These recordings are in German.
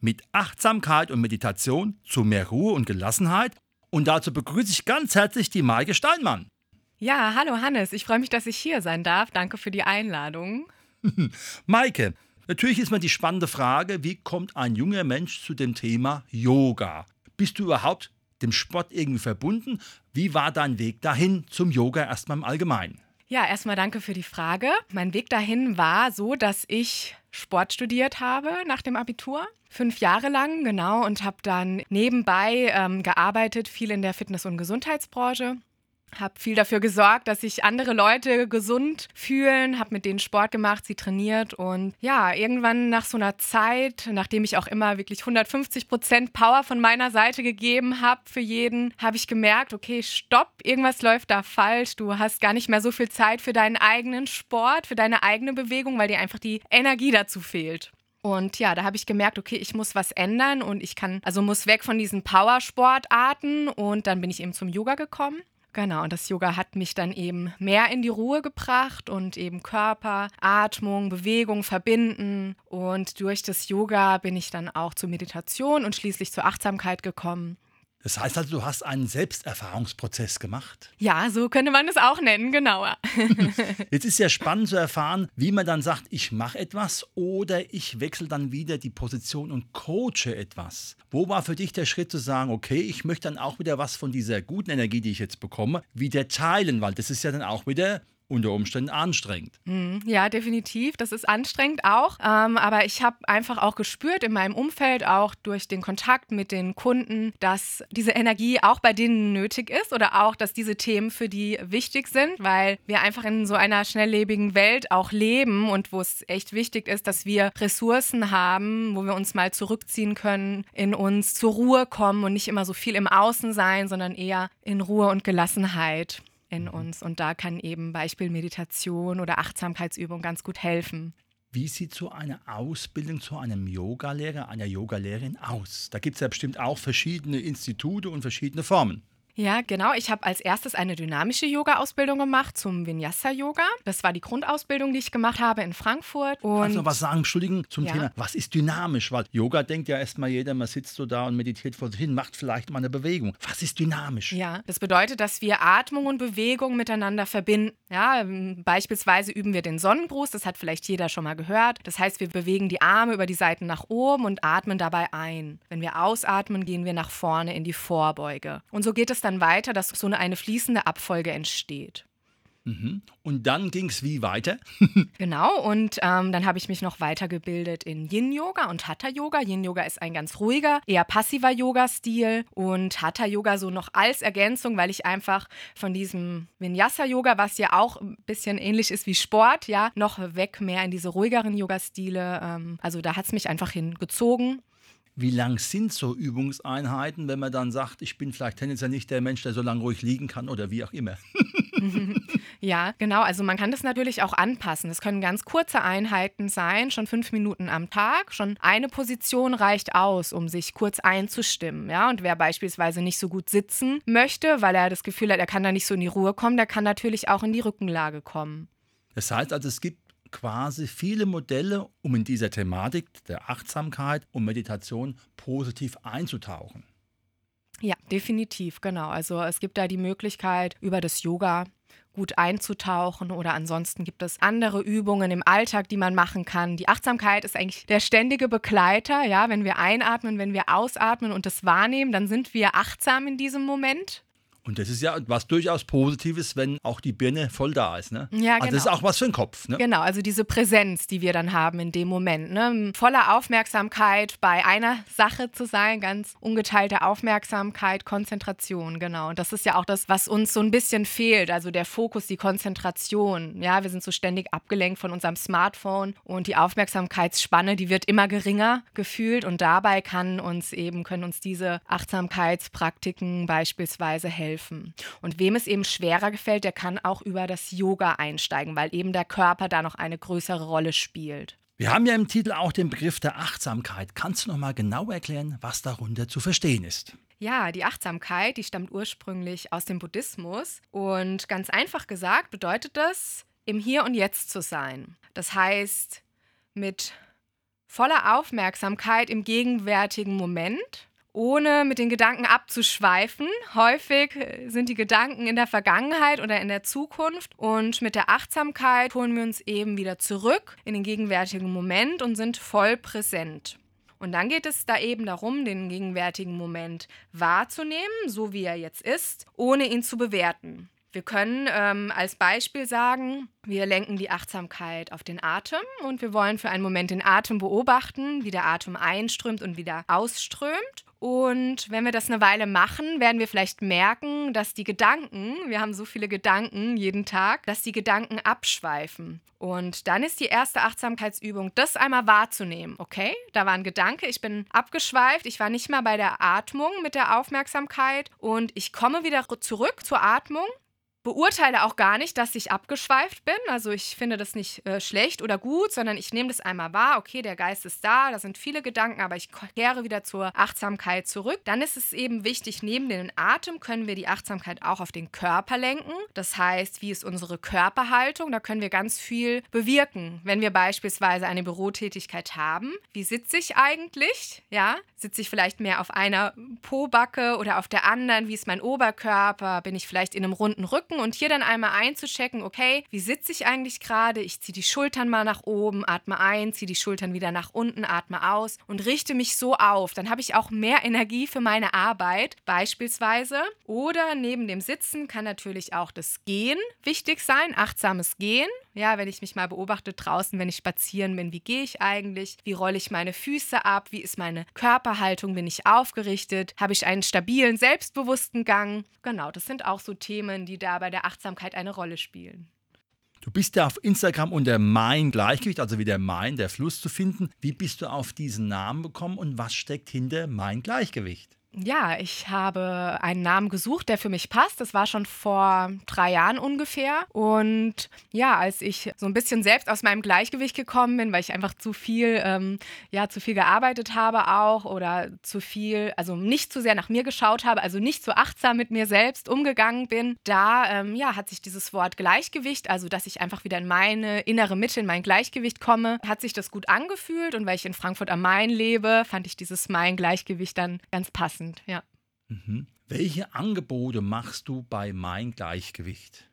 mit Achtsamkeit und Meditation zu mehr Ruhe und Gelassenheit. Und dazu begrüße ich ganz herzlich die Maike Steinmann. Ja, hallo Hannes, ich freue mich, dass ich hier sein darf. Danke für die Einladung. Maike, natürlich ist mir die spannende Frage, wie kommt ein junger Mensch zu dem Thema Yoga? Bist du überhaupt dem Sport irgendwie verbunden? Wie war dein Weg dahin zum Yoga erstmal im Allgemeinen? Ja, erstmal danke für die Frage. Mein Weg dahin war so, dass ich Sport studiert habe nach dem Abitur. Fünf Jahre lang, genau, und habe dann nebenbei ähm, gearbeitet, viel in der Fitness- und Gesundheitsbranche habe viel dafür gesorgt, dass sich andere Leute gesund fühlen, habe mit denen Sport gemacht, sie trainiert und ja, irgendwann nach so einer Zeit, nachdem ich auch immer wirklich 150 Prozent Power von meiner Seite gegeben habe für jeden, habe ich gemerkt, okay, stopp, irgendwas läuft da falsch. Du hast gar nicht mehr so viel Zeit für deinen eigenen Sport, für deine eigene Bewegung, weil dir einfach die Energie dazu fehlt. Und ja, da habe ich gemerkt, okay, ich muss was ändern und ich kann, also muss weg von diesen Powersportarten und dann bin ich eben zum Yoga gekommen. Genau, und das Yoga hat mich dann eben mehr in die Ruhe gebracht und eben Körper, Atmung, Bewegung verbinden. Und durch das Yoga bin ich dann auch zur Meditation und schließlich zur Achtsamkeit gekommen. Das heißt also, du hast einen Selbsterfahrungsprozess gemacht. Ja, so könnte man es auch nennen, genauer. Jetzt ist ja spannend zu erfahren, wie man dann sagt, ich mache etwas oder ich wechsle dann wieder die Position und coache etwas. Wo war für dich der Schritt zu sagen, okay, ich möchte dann auch wieder was von dieser guten Energie, die ich jetzt bekomme, wieder teilen, weil das ist ja dann auch wieder unter Umständen anstrengend. Mhm. Ja, definitiv. Das ist anstrengend auch. Ähm, aber ich habe einfach auch gespürt in meinem Umfeld, auch durch den Kontakt mit den Kunden, dass diese Energie auch bei denen nötig ist oder auch, dass diese Themen für die wichtig sind, weil wir einfach in so einer schnelllebigen Welt auch leben und wo es echt wichtig ist, dass wir Ressourcen haben, wo wir uns mal zurückziehen können, in uns zur Ruhe kommen und nicht immer so viel im Außen sein, sondern eher in Ruhe und Gelassenheit in mhm. uns. Und da kann eben Beispiel Meditation oder Achtsamkeitsübung ganz gut helfen. Wie sieht so eine Ausbildung zu einem Yogalehrer, einer Yogalehrerin aus? Da gibt es ja bestimmt auch verschiedene Institute und verschiedene Formen. Ja, genau. Ich habe als erstes eine dynamische Yoga-Ausbildung gemacht zum Vinyasa-Yoga. Das war die Grundausbildung, die ich gemacht habe in Frankfurt. Und Kannst du noch was sagen, Entschuldigen, zum ja. Thema, was ist dynamisch? Weil Yoga denkt ja erstmal jeder, man sitzt so da und meditiert vor sich hin, macht vielleicht mal eine Bewegung. Was ist dynamisch? Ja, das bedeutet, dass wir Atmung und Bewegung miteinander verbinden. Ja, beispielsweise üben wir den Sonnengruß, das hat vielleicht jeder schon mal gehört. Das heißt, wir bewegen die Arme über die Seiten nach oben und atmen dabei ein. Wenn wir ausatmen, gehen wir nach vorne in die Vorbeuge. Und so geht es dann weiter, dass so eine, fließende Abfolge entsteht. Mhm. Und dann ging es wie weiter? genau, und ähm, dann habe ich mich noch weitergebildet in Yin-Yoga und Hatha-Yoga. Yin-Yoga ist ein ganz ruhiger, eher passiver Yoga-Stil und Hatha-Yoga so noch als Ergänzung, weil ich einfach von diesem Vinyasa-Yoga, was ja auch ein bisschen ähnlich ist wie Sport, ja, noch weg mehr in diese ruhigeren Yoga-Stile. Ähm, also da hat es mich einfach hingezogen wie lang sind so Übungseinheiten, wenn man dann sagt, ich bin vielleicht tendenziell nicht der Mensch, der so lange ruhig liegen kann oder wie auch immer? ja, genau. Also man kann das natürlich auch anpassen. Es können ganz kurze Einheiten sein, schon fünf Minuten am Tag. Schon eine Position reicht aus, um sich kurz einzustimmen. Ja? Und wer beispielsweise nicht so gut sitzen möchte, weil er das Gefühl hat, er kann da nicht so in die Ruhe kommen, der kann natürlich auch in die Rückenlage kommen. Das heißt also, es gibt quasi viele Modelle, um in dieser Thematik der Achtsamkeit und Meditation positiv einzutauchen. Ja, definitiv, genau. Also es gibt da die Möglichkeit, über das Yoga gut einzutauchen oder ansonsten gibt es andere Übungen im Alltag, die man machen kann. Die Achtsamkeit ist eigentlich der ständige Begleiter, ja, wenn wir einatmen, wenn wir ausatmen und das wahrnehmen, dann sind wir achtsam in diesem Moment. Und das ist ja was durchaus Positives, wenn auch die Birne voll da ist. Ne? Ja, genau. Also das ist auch was für den Kopf. Ne? Genau, also diese Präsenz, die wir dann haben in dem Moment. Ne? Voller Aufmerksamkeit bei einer Sache zu sein, ganz ungeteilte Aufmerksamkeit, Konzentration, genau. Und das ist ja auch das, was uns so ein bisschen fehlt. Also der Fokus, die Konzentration. Ja, wir sind so ständig abgelenkt von unserem Smartphone und die Aufmerksamkeitsspanne, die wird immer geringer gefühlt. Und dabei kann uns eben, können uns diese Achtsamkeitspraktiken beispielsweise helfen helfen. Und wem es eben schwerer gefällt, der kann auch über das Yoga einsteigen, weil eben der Körper da noch eine größere Rolle spielt. Wir haben ja im Titel auch den Begriff der Achtsamkeit. Kannst du noch mal genau erklären, was darunter zu verstehen ist? Ja, die Achtsamkeit, die stammt ursprünglich aus dem Buddhismus und ganz einfach gesagt bedeutet das, im Hier und Jetzt zu sein. Das heißt, mit voller Aufmerksamkeit im gegenwärtigen Moment ohne mit den Gedanken abzuschweifen. Häufig sind die Gedanken in der Vergangenheit oder in der Zukunft und mit der Achtsamkeit holen wir uns eben wieder zurück in den gegenwärtigen Moment und sind voll präsent. Und dann geht es da eben darum, den gegenwärtigen Moment wahrzunehmen, so wie er jetzt ist, ohne ihn zu bewerten. Wir können ähm, als Beispiel sagen, wir lenken die Achtsamkeit auf den Atem und wir wollen für einen Moment den Atem beobachten, wie der Atem einströmt und wieder ausströmt. Und wenn wir das eine Weile machen, werden wir vielleicht merken, dass die Gedanken, wir haben so viele Gedanken jeden Tag, dass die Gedanken abschweifen. Und dann ist die erste Achtsamkeitsübung, das einmal wahrzunehmen. Okay, da war ein Gedanke, ich bin abgeschweift, ich war nicht mehr bei der Atmung mit der Aufmerksamkeit und ich komme wieder zurück zur Atmung beurteile auch gar nicht, dass ich abgeschweift bin. Also ich finde das nicht äh, schlecht oder gut, sondern ich nehme das einmal wahr. Okay, der Geist ist da, da sind viele Gedanken, aber ich kehre wieder zur Achtsamkeit zurück. Dann ist es eben wichtig, neben dem Atem können wir die Achtsamkeit auch auf den Körper lenken. Das heißt, wie ist unsere Körperhaltung? Da können wir ganz viel bewirken. Wenn wir beispielsweise eine Bürotätigkeit haben, wie sitze ich eigentlich? Ja, sitze ich vielleicht mehr auf einer Pobacke oder auf der anderen? Wie ist mein Oberkörper? Bin ich vielleicht in einem runden Rücken? Gucken und hier dann einmal einzuchecken, okay, wie sitze ich eigentlich gerade? Ich ziehe die Schultern mal nach oben, atme ein, ziehe die Schultern wieder nach unten, atme aus und richte mich so auf. Dann habe ich auch mehr Energie für meine Arbeit beispielsweise. Oder neben dem Sitzen kann natürlich auch das Gehen wichtig sein, achtsames Gehen. Ja, wenn ich mich mal beobachte draußen, wenn ich spazieren bin, wie gehe ich eigentlich? Wie rolle ich meine Füße ab? Wie ist meine Körperhaltung? Bin ich aufgerichtet? Habe ich einen stabilen, selbstbewussten Gang? Genau, das sind auch so Themen, die da bei der Achtsamkeit eine Rolle spielen. Du bist ja auf Instagram unter Mein Gleichgewicht, also wie der Main, der Fluss zu finden. Wie bist du auf diesen Namen gekommen und was steckt hinter Mein Gleichgewicht? Ja, ich habe einen Namen gesucht, der für mich passt. Das war schon vor drei Jahren ungefähr. Und ja, als ich so ein bisschen selbst aus meinem Gleichgewicht gekommen bin, weil ich einfach zu viel, ähm, ja, zu viel gearbeitet habe auch oder zu viel, also nicht zu sehr nach mir geschaut habe, also nicht so achtsam mit mir selbst umgegangen bin, da ähm, ja, hat sich dieses Wort Gleichgewicht, also dass ich einfach wieder in meine innere Mitte, in mein Gleichgewicht komme, hat sich das gut angefühlt. Und weil ich in Frankfurt am Main lebe, fand ich dieses Mein Gleichgewicht dann ganz passend passend, ja. Mhm. Welche Angebote machst du bei Mein Gleichgewicht?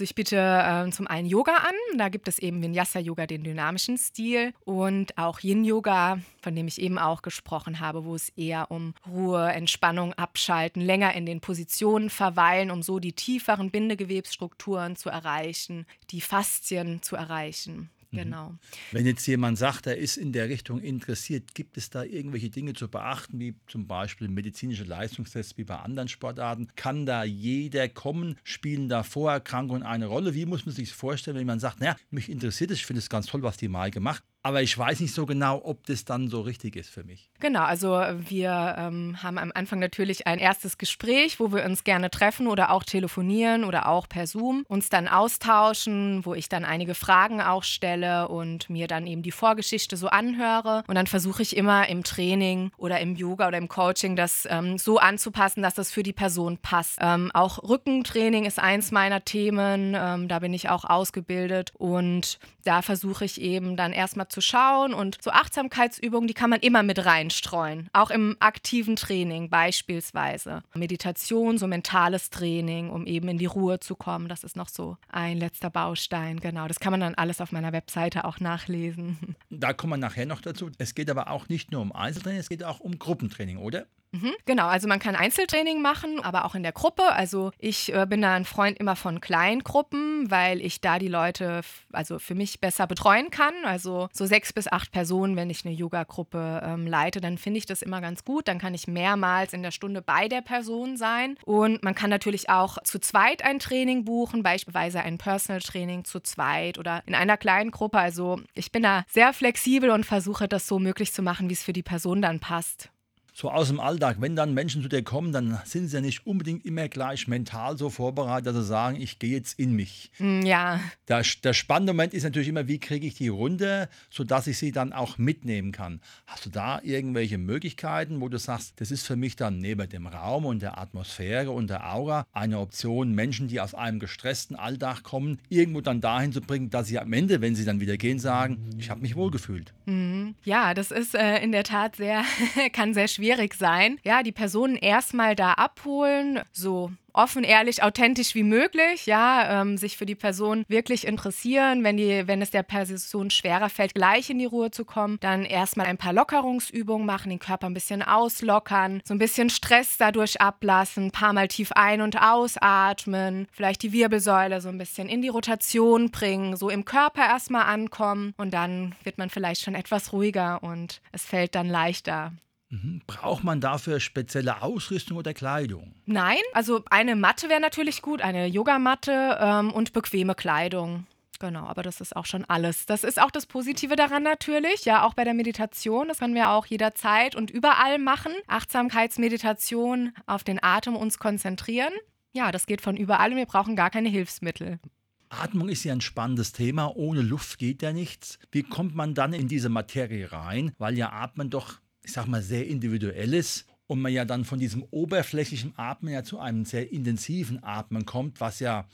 Ich biete äh, zum einen Yoga an. Da gibt es eben Vinyasa-Yoga, den dynamischen Stil, und auch Yin-Yoga, von dem ich eben auch gesprochen habe, wo es eher um Ruhe, Entspannung, Abschalten, länger in den Positionen verweilen, um so die tieferen Bindegewebsstrukturen zu erreichen, die Faszien zu erreichen. Mhm. Genau. Wenn jetzt jemand sagt, er ist in der Richtung interessiert, gibt es da irgendwelche Dinge zu beachten, wie zum Beispiel medizinische Leistungstests wie bei anderen Sportarten? Kann da jeder kommen? Spielen da Vorerkrankungen eine Rolle? Wie muss man sich das vorstellen, wenn man sagt, naja, mich interessiert es, ich finde es ganz toll, was die Mai gemacht aber ich weiß nicht so genau, ob das dann so richtig ist für mich. Genau, also wir ähm, haben am Anfang natürlich ein erstes Gespräch, wo wir uns gerne treffen oder auch telefonieren oder auch per Zoom, uns dann austauschen, wo ich dann einige Fragen auch stelle und mir dann eben die Vorgeschichte so anhöre. Und dann versuche ich immer im Training oder im Yoga oder im Coaching das ähm, so anzupassen, dass das für die Person passt. Ähm, auch Rückentraining ist eins meiner Themen, ähm, da bin ich auch ausgebildet und da versuche ich eben dann erstmal zu schauen und so Achtsamkeitsübungen, die kann man immer mit reinstreuen, auch im aktiven Training beispielsweise. Meditation, so mentales Training, um eben in die Ruhe zu kommen, das ist noch so ein letzter Baustein, genau. Das kann man dann alles auf meiner Webseite auch nachlesen. Da kommen wir nachher noch dazu. Es geht aber auch nicht nur um Einzeltraining, es geht auch um Gruppentraining, oder? Mhm, genau, also man kann Einzeltraining machen, aber auch in der Gruppe. Also ich äh, bin da ein Freund immer von Kleingruppen, weil ich da die Leute also für mich besser betreuen kann. Also so sechs bis acht Personen, wenn ich eine Yoga-Gruppe ähm, leite, dann finde ich das immer ganz gut. Dann kann ich mehrmals in der Stunde bei der Person sein. Und man kann natürlich auch zu zweit ein Training buchen, beispielsweise ein Personal Training zu zweit oder in einer kleinen Gruppe. Also ich bin da sehr flexibel und versuche das so möglich zu machen, wie es für die Person dann passt so aus dem Alltag, wenn dann Menschen zu dir kommen, dann sind sie ja nicht unbedingt immer gleich mental so vorbereitet, dass sie sagen, ich gehe jetzt in mich. Hm, ja. Der, der spannende Moment ist natürlich immer, wie kriege ich die runter, sodass ich sie dann auch mitnehmen kann. Hast du da irgendwelche Möglichkeiten, wo du sagst, das ist für mich dann neben dem Raum und der Atmosphäre und der Aura eine Option, Menschen, die aus einem gestressten Alltag kommen, irgendwo dann dahin zu bringen, dass sie am Ende, wenn sie dann wieder gehen, sagen, ich habe mich wohlgefühlt. Mhm. Ja, das ist äh, in der Tat sehr, kann sehr schwierig schwierig sein. Ja, die Personen erstmal da abholen, so offen, ehrlich, authentisch wie möglich, ja, ähm, sich für die Person wirklich interessieren. Wenn, die, wenn es der Person schwerer fällt, gleich in die Ruhe zu kommen, dann erstmal ein paar Lockerungsübungen machen, den Körper ein bisschen auslockern, so ein bisschen Stress dadurch ablassen, ein paar Mal tief ein- und ausatmen, vielleicht die Wirbelsäule so ein bisschen in die Rotation bringen, so im Körper erstmal ankommen und dann wird man vielleicht schon etwas ruhiger und es fällt dann leichter. Mhm. Braucht man dafür spezielle Ausrüstung oder Kleidung? Nein, also eine Matte wäre natürlich gut, eine Yogamatte ähm, und bequeme Kleidung. Genau, aber das ist auch schon alles. Das ist auch das Positive daran natürlich, ja, auch bei der Meditation. Das können wir auch jederzeit und überall machen. Achtsamkeitsmeditation, auf den Atem uns konzentrieren. Ja, das geht von überall und wir brauchen gar keine Hilfsmittel. Atmung ist ja ein spannendes Thema. Ohne Luft geht ja nichts. Wie kommt man dann in diese Materie rein? Weil ja Atmen doch ich sag mal, sehr individuelles und man ja dann von diesem oberflächlichen Atmen ja zu einem sehr intensiven Atmen kommt, was ja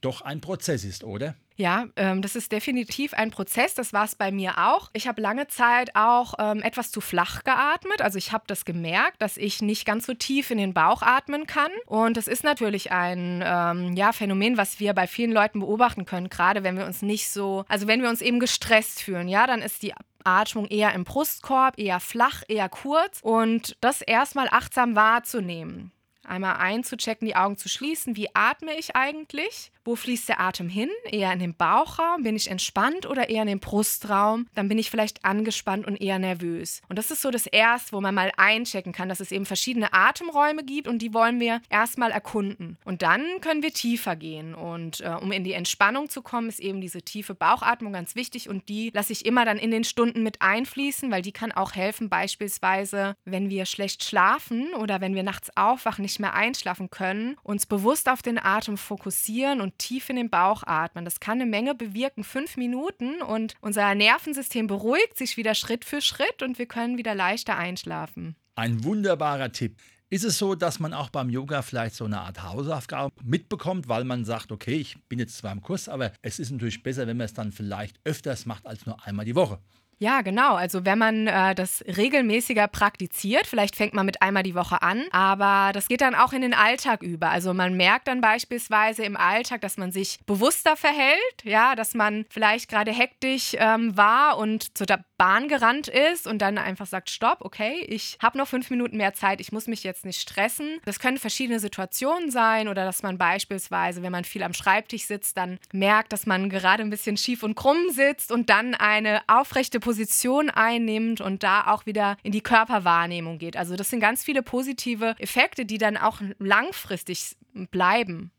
doch ein Prozess ist, oder? Ja, ähm, das ist definitiv ein Prozess. Das war es bei mir auch. Ich habe lange Zeit auch ähm, etwas zu flach geatmet. Also ich habe das gemerkt, dass ich nicht ganz so tief in den Bauch atmen kann. Und das ist natürlich ein ähm, ja, Phänomen, was wir bei vielen Leuten beobachten können, gerade wenn wir uns nicht so, also wenn wir uns eben gestresst fühlen. Ja, dann ist die Atmung eher im Brustkorb, eher flach, eher kurz und das erstmal achtsam wahrzunehmen. Einmal einzuchecken, die Augen zu schließen. Wie atme ich eigentlich? Wo fließt der Atem hin? Eher in den Bauchraum? Bin ich entspannt oder eher in den Brustraum? Dann bin ich vielleicht angespannt und eher nervös. Und das ist so das Erste, wo man mal einchecken kann, dass es eben verschiedene Atemräume gibt und die wollen wir erstmal erkunden. Und dann können wir tiefer gehen. Und äh, um in die Entspannung zu kommen, ist eben diese tiefe Bauchatmung ganz wichtig und die lasse ich immer dann in den Stunden mit einfließen, weil die kann auch helfen, beispielsweise, wenn wir schlecht schlafen oder wenn wir nachts aufwachen, nicht mehr einschlafen können, uns bewusst auf den Atem fokussieren und tief in den Bauch atmen. Das kann eine Menge bewirken, fünf Minuten und unser Nervensystem beruhigt sich wieder Schritt für Schritt und wir können wieder leichter einschlafen. Ein wunderbarer Tipp. Ist es so, dass man auch beim Yoga vielleicht so eine Art Hausaufgabe mitbekommt, weil man sagt, okay, ich bin jetzt zwar im Kurs, aber es ist natürlich besser, wenn man es dann vielleicht öfters macht als nur einmal die Woche? Ja, genau. Also wenn man äh, das regelmäßiger praktiziert, vielleicht fängt man mit einmal die Woche an, aber das geht dann auch in den Alltag über. Also man merkt dann beispielsweise im Alltag, dass man sich bewusster verhält, ja, dass man vielleicht gerade hektisch ähm, war und zur Bahn gerannt ist und dann einfach sagt, stopp, okay, ich habe noch fünf Minuten mehr Zeit, ich muss mich jetzt nicht stressen. Das können verschiedene Situationen sein oder dass man beispielsweise, wenn man viel am Schreibtisch sitzt, dann merkt, dass man gerade ein bisschen schief und krumm sitzt und dann eine aufrechte Position einnimmt und da auch wieder in die Körperwahrnehmung geht. Also das sind ganz viele positive Effekte, die dann auch langfristig bleiben.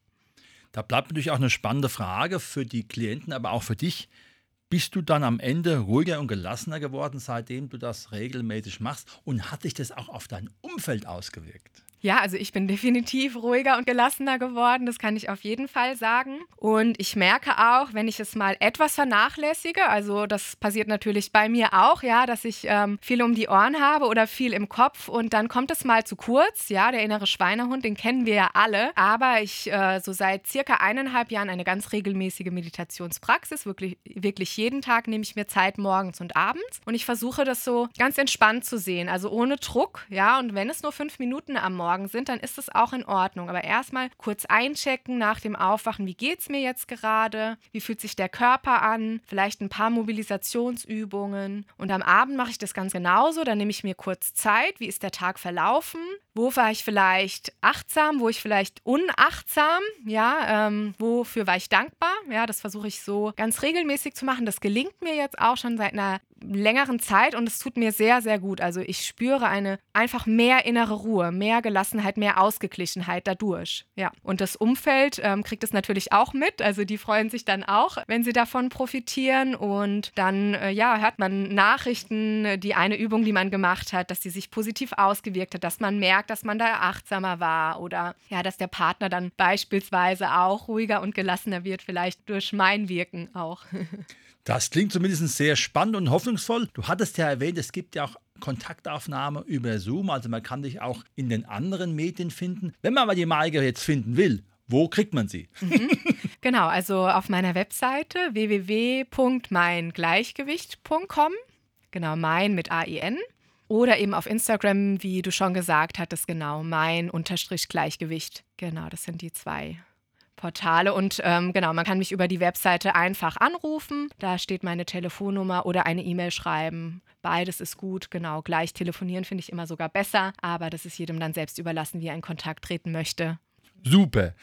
Da bleibt natürlich auch eine spannende Frage für die Klienten, aber auch für dich. Bist du dann am Ende ruhiger und gelassener geworden, seitdem du das regelmäßig machst? Und hat sich das auch auf dein Umfeld ausgewirkt? Ja, also ich bin definitiv ruhiger und gelassener geworden, das kann ich auf jeden Fall sagen. Und ich merke auch, wenn ich es mal etwas vernachlässige, also das passiert natürlich bei mir auch, ja, dass ich ähm, viel um die Ohren habe oder viel im Kopf und dann kommt es mal zu kurz, ja, der innere Schweinehund, den kennen wir ja alle. Aber ich äh, so seit circa eineinhalb Jahren eine ganz regelmäßige Meditationspraxis, wirklich, wirklich jeden Tag nehme ich mir Zeit morgens und abends und ich versuche das so ganz entspannt zu sehen, also ohne Druck, ja, und wenn es nur fünf Minuten am Morgen Morgen sind, dann ist es auch in Ordnung. Aber erstmal kurz einchecken nach dem Aufwachen, wie geht es mir jetzt gerade? Wie fühlt sich der Körper an? Vielleicht ein paar Mobilisationsübungen. Und am Abend mache ich das ganz genauso. Dann nehme ich mir kurz Zeit. Wie ist der Tag verlaufen? Wo war ich vielleicht achtsam? Wo ich vielleicht unachtsam? Ja, ähm, wofür war ich dankbar? Ja, das versuche ich so ganz regelmäßig zu machen. Das gelingt mir jetzt auch schon seit einer längeren Zeit und es tut mir sehr, sehr gut. Also ich spüre eine einfach mehr innere Ruhe, mehr Gelassenheit, mehr Ausgeglichenheit dadurch. Ja. Und das Umfeld ähm, kriegt es natürlich auch mit. Also die freuen sich dann auch, wenn sie davon profitieren. Und dann, äh, ja, hört man Nachrichten, die eine Übung, die man gemacht hat, dass sie sich positiv ausgewirkt hat, dass man merkt, dass man da achtsamer war oder ja, dass der Partner dann beispielsweise auch ruhiger und gelassener wird, vielleicht durch mein Wirken auch. Das klingt zumindest sehr spannend und hoffnungsvoll. Du hattest ja erwähnt, es gibt ja auch Kontaktaufnahme über Zoom, also man kann dich auch in den anderen Medien finden. Wenn man aber die Maike jetzt finden will, wo kriegt man sie? Mhm. Genau, also auf meiner Webseite www.meingleichgewicht.com. Genau, mein mit AIN. Oder eben auf Instagram, wie du schon gesagt hattest, genau, mein Unterstrich Gleichgewicht. Genau, das sind die zwei Portale. Und ähm, genau, man kann mich über die Webseite einfach anrufen. Da steht meine Telefonnummer oder eine E-Mail schreiben. Beides ist gut, genau. Gleich telefonieren finde ich immer sogar besser, aber das ist jedem dann selbst überlassen, wie er in Kontakt treten möchte. Super.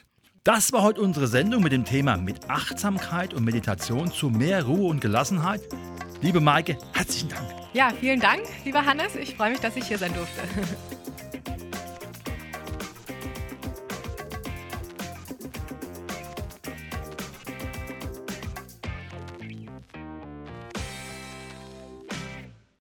Das war heute unsere Sendung mit dem Thema mit Achtsamkeit und Meditation zu mehr Ruhe und Gelassenheit. Liebe Maike, herzlichen Dank. Ja, vielen Dank, lieber Hannes. Ich freue mich, dass ich hier sein durfte.